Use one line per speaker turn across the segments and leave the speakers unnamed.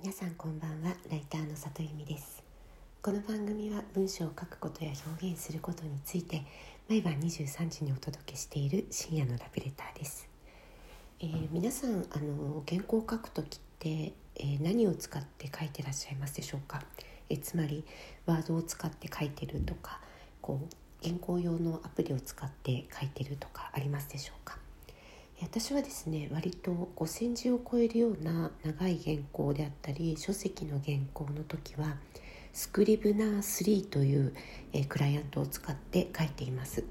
皆さんこんばんはライターの里由美です。この番組は文章を書くことや表現することについて毎晩23時にお届けしている深夜のラブレターです、えー、皆さんあの原稿を書くときって、えー、何を使って書いてらっしゃいますでしょうか、えー、つまりワードを使って書いてるとかこう原稿用のアプリを使って書いてるとかありますでしょうか？私はですね割と5,000字を超えるような長い原稿であったり書籍の原稿の時はスクリブナー3という、えクライアントを使って書いています。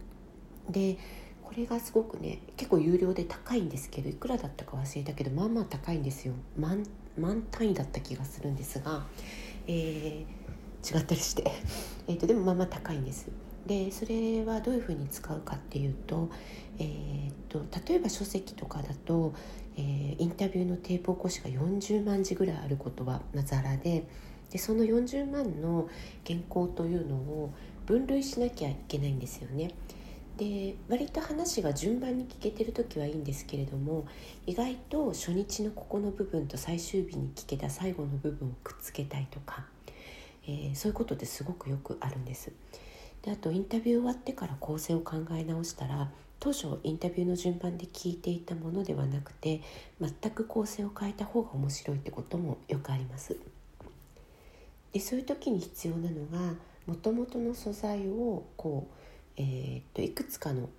でこれがすごくね結構有料で高いんですけどいくらだったか忘れたけどまあまあ高いんですよ。万万単位だった気がするんですが、えー、違ったりして、えーとでもまあまあ高いんです。でそれはどういうふうに使うかっていうと,、えーと、例えば書籍とかだと、えー、インタビューのテープ起こしが40万字ぐらいあることはざらででその40万の原稿というのを分類しなきゃいけないんですよね。で割と話が順番に聞けてる時はいいんですけれども意外と初日のここの部分と最終日に聞けた最後の部分をくっつけたいとか、えー、そういうことってすごくよくあるんです。であとインタビュー終わってから構成を考え直したら当初インタビューの順番で聞いていたものではなくて全く構成を変えた方が面白いってこともよくあります。でそういう時に必要なのがもともとの素材をこう、えー、っといくつかの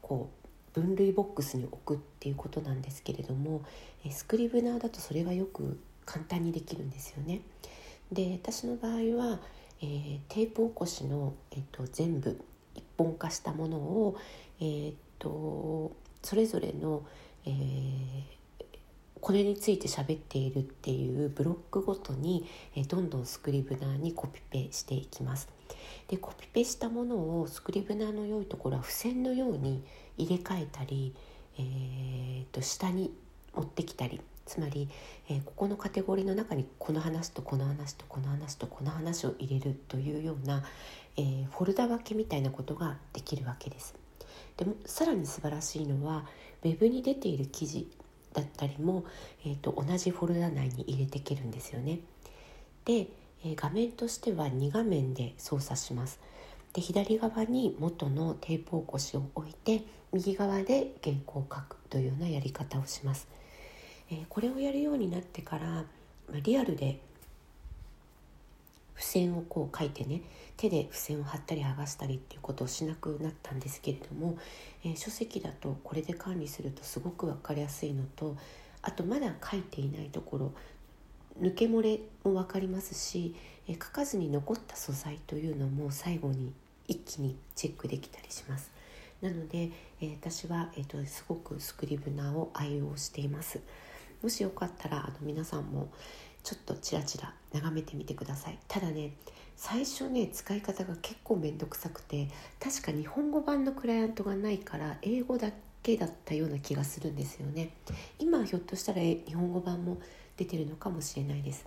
こう分類ボックスに置くっていうことなんですけれどもスクリブナーだとそれがよく簡単にできるんですよね。で私の場合はえー、テープ起こしの、えーと、全部一本化したものを、えーと、それぞれの、えー、これについて喋っているっていうブロックごとに、えー、どんどんスクリブナーにコピペしていきます。でコピペしたものをスクリブナーの良いところは付箋のように入れ替えたり、えーと下に持ってきたりつまり、えー、ここのカテゴリーの中にこの話とこの話とこの話とこの話を入れるというような、えー、フォルダ分けみたいなことができるわけです。でもさらに素晴らしいのはウェブに出ている記事だったりも、えーと、同じフォルダ内に入れていけるんですよね。で、えー、画面としては2画面で操作します。で左側に元のテープ起こしを置いて右側で原稿を書くというようなやり方をします。え、これをやるようになってから、ま、リアルで付箋をこう書いてね手で付箋を貼ったり剥がしたりっていうことをしなくなったんですけれども、えー、書籍だとこれで管理するとすごく分かりやすいのとあとまだ書いていないところ抜け漏れも分かりますし、えー、書かずに残った素材というのも最後に一気にチェックできたりします。なので、えー、私は、えーとすごくスクリブナーを愛用しています。もしよかったらあの皆さんもちょっとチラチラ眺めてみてください。ただね最初ね使い方が結構面倒くさくて確か日本語版のクライアントがないから英語だけだったような気がするんですよね。今ひょっとしたら日本語版も出てるのかもしれないです。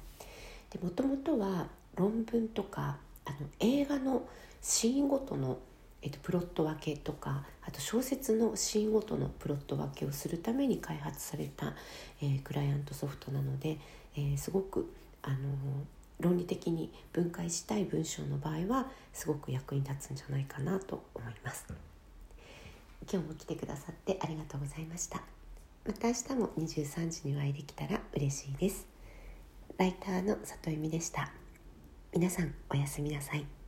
でもともとは論文とかあの映画のシーンごとのえっと、プロット分けとかあと小説のシーンごとのプロット分けをするために開発された、えー、クライアントソフトなので、えー、すごく、あのー、論理的に分解したい文章の場合はすごく役に立つんじゃないかなと思います。今日も来てくださってありがとうございました。また明日も23時にお会いできたら嬉しいです。ライターの里由美でした。皆さんおやすみなさい。